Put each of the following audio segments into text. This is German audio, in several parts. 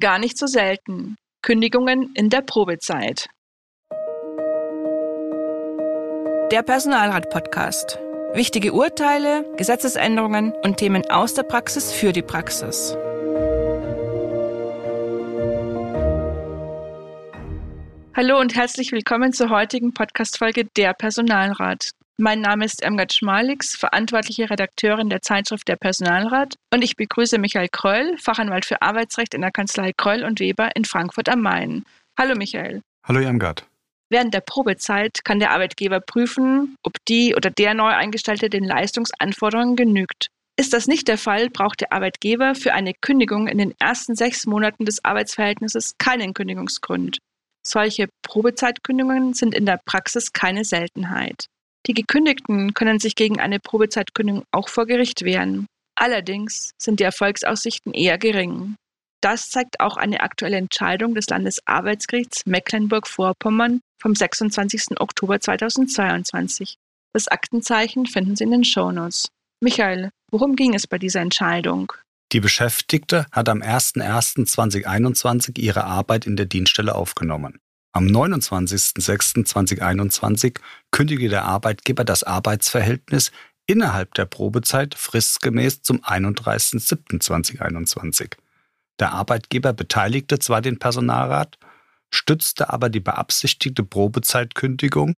Gar nicht so selten. Kündigungen in der Probezeit. Der Personalrat-Podcast. Wichtige Urteile, Gesetzesänderungen und Themen aus der Praxis für die Praxis. Hallo und herzlich willkommen zur heutigen Podcast-Folge Der Personalrat. Mein Name ist Irmgard Schmalix, verantwortliche Redakteurin der Zeitschrift Der Personalrat und ich begrüße Michael Kröll, Fachanwalt für Arbeitsrecht in der Kanzlei Kröll und Weber in Frankfurt am Main. Hallo Michael. Hallo Irmgard. Während der Probezeit kann der Arbeitgeber prüfen, ob die oder der neu eingestellte den Leistungsanforderungen genügt. Ist das nicht der Fall, braucht der Arbeitgeber für eine Kündigung in den ersten sechs Monaten des Arbeitsverhältnisses keinen Kündigungsgrund. Solche Probezeitkündigungen sind in der Praxis keine Seltenheit. Die Gekündigten können sich gegen eine Probezeitkündigung auch vor Gericht wehren. Allerdings sind die Erfolgsaussichten eher gering. Das zeigt auch eine aktuelle Entscheidung des Landesarbeitsgerichts Mecklenburg-Vorpommern vom 26. Oktober 2022. Das Aktenzeichen finden Sie in den Shownotes. Michael, worum ging es bei dieser Entscheidung? Die Beschäftigte hat am 01.01.2021 ihre Arbeit in der Dienststelle aufgenommen. Am 29.06.2021 kündigte der Arbeitgeber das Arbeitsverhältnis innerhalb der Probezeit fristgemäß zum 31.07.2021. Der Arbeitgeber beteiligte zwar den Personalrat, stützte aber die beabsichtigte Probezeitkündigung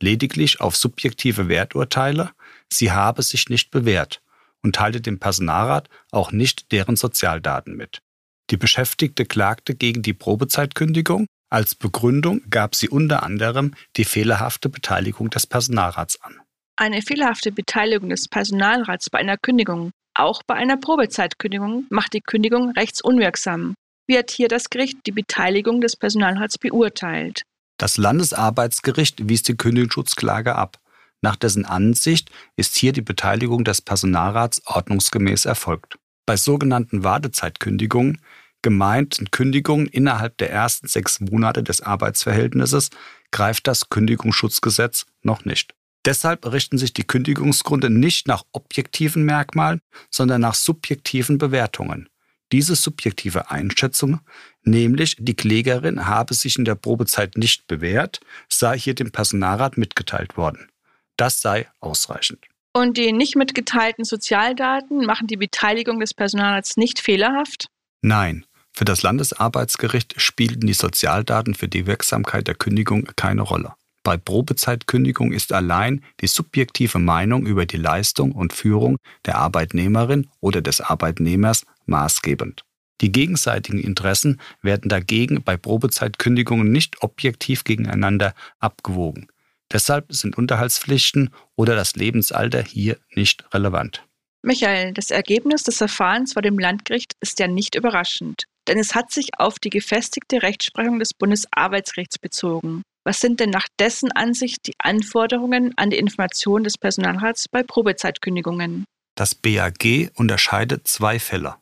lediglich auf subjektive Werturteile, sie habe sich nicht bewährt und teilte dem Personalrat auch nicht deren Sozialdaten mit. Die Beschäftigte klagte gegen die Probezeitkündigung als Begründung gab sie unter anderem die fehlerhafte Beteiligung des Personalrats an. Eine fehlerhafte Beteiligung des Personalrats bei einer Kündigung, auch bei einer Probezeitkündigung, macht die Kündigung rechtsunwirksam. Wie hat hier das Gericht die Beteiligung des Personalrats beurteilt? Das Landesarbeitsgericht wies die Kündigungsschutzklage ab. Nach dessen Ansicht ist hier die Beteiligung des Personalrats ordnungsgemäß erfolgt. Bei sogenannten Wartezeitkündigungen gemeint sind Kündigungen innerhalb der ersten sechs Monate des Arbeitsverhältnisses, greift das Kündigungsschutzgesetz noch nicht. Deshalb richten sich die Kündigungsgründe nicht nach objektiven Merkmalen, sondern nach subjektiven Bewertungen. Diese subjektive Einschätzung, nämlich die Klägerin habe sich in der Probezeit nicht bewährt, sei hier dem Personalrat mitgeteilt worden. Das sei ausreichend. Und die nicht mitgeteilten Sozialdaten machen die Beteiligung des Personalrats nicht fehlerhaft? Nein, für das Landesarbeitsgericht spielten die Sozialdaten für die Wirksamkeit der Kündigung keine Rolle. Bei Probezeitkündigung ist allein die subjektive Meinung über die Leistung und Führung der Arbeitnehmerin oder des Arbeitnehmers maßgebend. Die gegenseitigen Interessen werden dagegen bei Probezeitkündigungen nicht objektiv gegeneinander abgewogen. Deshalb sind Unterhaltspflichten oder das Lebensalter hier nicht relevant. Michael, das Ergebnis des Verfahrens vor dem Landgericht ist ja nicht überraschend, denn es hat sich auf die gefestigte Rechtsprechung des Bundesarbeitsgerichts bezogen. Was sind denn nach dessen Ansicht die Anforderungen an die Information des Personalrats bei Probezeitkündigungen? Das BAG unterscheidet zwei Fälle.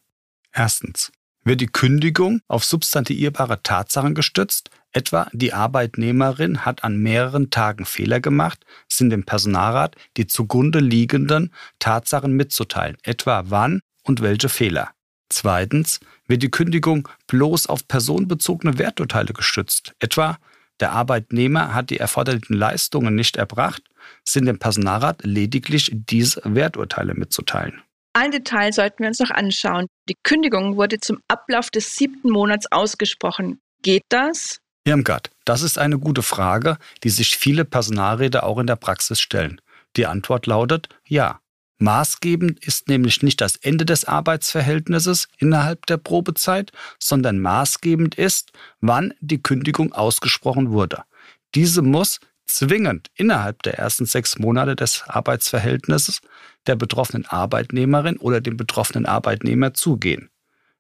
Erstens. Wird die Kündigung auf substantivierbare Tatsachen gestützt, etwa die Arbeitnehmerin hat an mehreren Tagen Fehler gemacht, sind dem Personalrat die zugrunde liegenden Tatsachen mitzuteilen, etwa wann und welche Fehler. Zweitens wird die Kündigung bloß auf personenbezogene Werturteile gestützt, etwa der Arbeitnehmer hat die erforderlichen Leistungen nicht erbracht, sind dem Personalrat lediglich diese Werturteile mitzuteilen. Ein Detail sollten wir uns noch anschauen. Die Kündigung wurde zum Ablauf des siebten Monats ausgesprochen. Geht das? Irmgard, das ist eine gute Frage, die sich viele Personalräte auch in der Praxis stellen. Die Antwort lautet ja. Maßgebend ist nämlich nicht das Ende des Arbeitsverhältnisses innerhalb der Probezeit, sondern maßgebend ist, wann die Kündigung ausgesprochen wurde. Diese muss zwingend innerhalb der ersten sechs Monate des Arbeitsverhältnisses der betroffenen Arbeitnehmerin oder dem betroffenen Arbeitnehmer zugehen.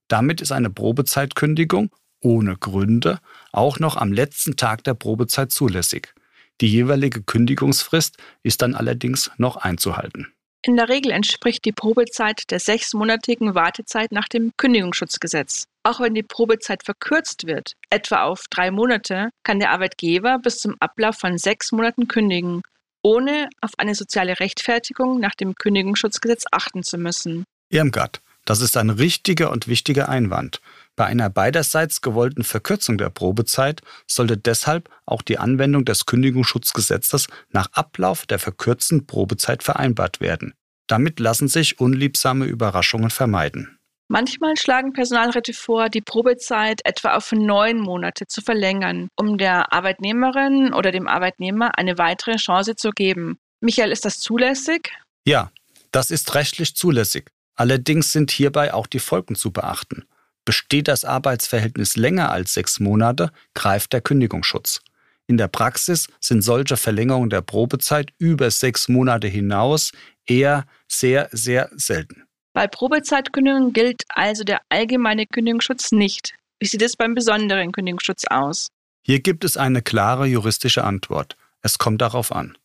Damit ist eine Probezeitkündigung ohne Gründe auch noch am letzten Tag der Probezeit zulässig. Die jeweilige Kündigungsfrist ist dann allerdings noch einzuhalten. In der Regel entspricht die Probezeit der sechsmonatigen Wartezeit nach dem Kündigungsschutzgesetz. Auch wenn die Probezeit verkürzt wird, etwa auf drei Monate, kann der Arbeitgeber bis zum Ablauf von sechs Monaten kündigen, ohne auf eine soziale Rechtfertigung nach dem Kündigungsschutzgesetz achten zu müssen. Irmgard, Das ist ein richtiger und wichtiger Einwand. Bei einer beiderseits gewollten Verkürzung der Probezeit sollte deshalb auch die Anwendung des Kündigungsschutzgesetzes nach Ablauf der verkürzten Probezeit vereinbart werden. Damit lassen sich unliebsame Überraschungen vermeiden. Manchmal schlagen Personalräte vor, die Probezeit etwa auf neun Monate zu verlängern, um der Arbeitnehmerin oder dem Arbeitnehmer eine weitere Chance zu geben. Michael, ist das zulässig? Ja, das ist rechtlich zulässig. Allerdings sind hierbei auch die Folgen zu beachten. Besteht das Arbeitsverhältnis länger als sechs Monate, greift der Kündigungsschutz. In der Praxis sind solche Verlängerungen der Probezeit über sechs Monate hinaus eher sehr, sehr selten. Bei Probezeitkündigung gilt also der allgemeine Kündigungsschutz nicht. Wie sieht es beim besonderen Kündigungsschutz aus? Hier gibt es eine klare juristische Antwort. Es kommt darauf an.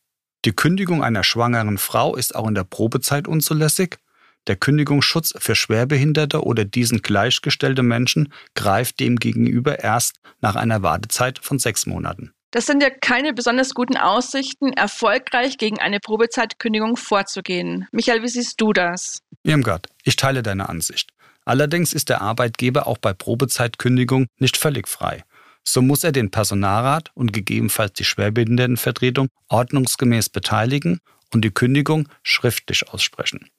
Die Kündigung einer schwangeren Frau ist auch in der Probezeit unzulässig. Der Kündigungsschutz für Schwerbehinderte oder diesen gleichgestellte Menschen greift demgegenüber erst nach einer Wartezeit von sechs Monaten. Das sind ja keine besonders guten Aussichten, erfolgreich gegen eine Probezeitkündigung vorzugehen. Michael, wie siehst du das? Irmgard, ich teile deine Ansicht. Allerdings ist der Arbeitgeber auch bei Probezeitkündigung nicht völlig frei. So muss er den Personalrat und gegebenenfalls die Schwerbehindertenvertretung ordnungsgemäß beteiligen und die Kündigung schriftlich aussprechen.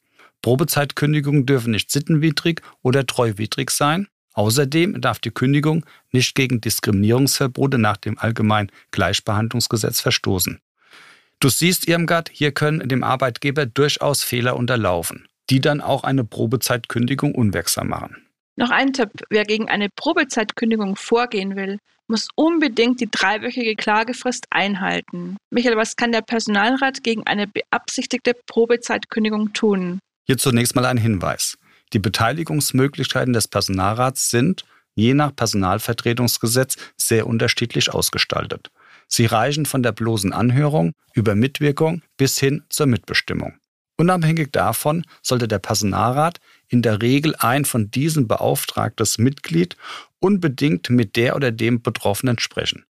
Probezeitkündigungen dürfen nicht sittenwidrig oder treuwidrig sein Außerdem darf die Kündigung nicht gegen Diskriminierungsverbote nach dem Allgemeinen Gleichbehandlungsgesetz verstoßen. Du siehst, Irmgard, hier können dem Arbeitgeber durchaus Fehler unterlaufen, die dann auch eine Probezeitkündigung unwirksam machen. Noch ein Tipp, wer gegen eine Probezeitkündigung vorgehen will, muss unbedingt die dreiwöchige Klagefrist einhalten. Michael, was kann der Personalrat gegen eine beabsichtigte Probezeitkündigung tun? Hier zunächst mal ein Hinweis. Die Beteiligungsmöglichkeiten des Personalrats sind, je nach Personalvertretungsgesetz, sehr unterschiedlich ausgestaltet. Sie reichen von der bloßen Anhörung über Mitwirkung bis hin zur Mitbestimmung. Unabhängig davon sollte der Personalrat in der Regel ein von diesen beauftragtes Mitglied unbedingt mit der oder dem Betroffenen sprechen.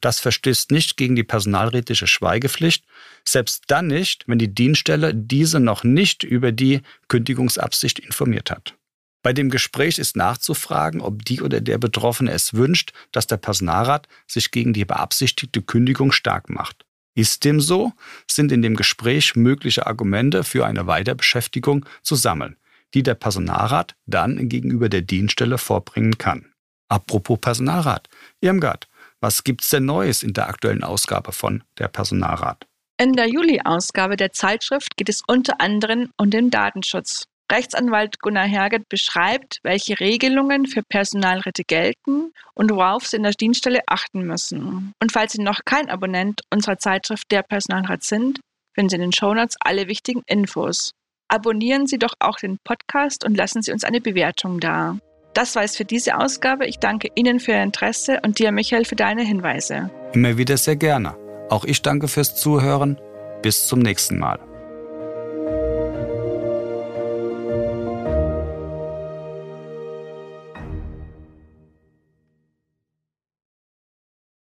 Das verstößt nicht gegen die personalrätische Schweigepflicht, selbst dann nicht, wenn die Dienststelle diese noch nicht über die Kündigungsabsicht informiert hat. Bei dem Gespräch ist nachzufragen, ob die oder der Betroffene es wünscht, dass der Personalrat sich gegen die beabsichtigte Kündigung stark macht. Ist dem so, sind in dem Gespräch mögliche Argumente für eine Weiterbeschäftigung zu sammeln, die der Personalrat dann gegenüber der Dienststelle vorbringen kann. Apropos Personalrat. Irmgard, was gibt's denn Neues in der aktuellen Ausgabe von der Personalrat? In der Juli-Ausgabe der Zeitschrift geht es unter anderem um den Datenschutz. Rechtsanwalt Gunnar Herget beschreibt, welche Regelungen für Personalräte gelten und worauf Sie in der Dienststelle achten müssen. Und falls Sie noch kein Abonnent unserer Zeitschrift Der Personalrat sind, finden Sie in den Shownotes alle wichtigen Infos. Abonnieren Sie doch auch den Podcast und lassen Sie uns eine Bewertung da. Das war es für diese Ausgabe. Ich danke Ihnen für Ihr Interesse und dir, Michael, für deine Hinweise. Immer wieder sehr gerne. Auch ich danke fürs Zuhören. Bis zum nächsten Mal.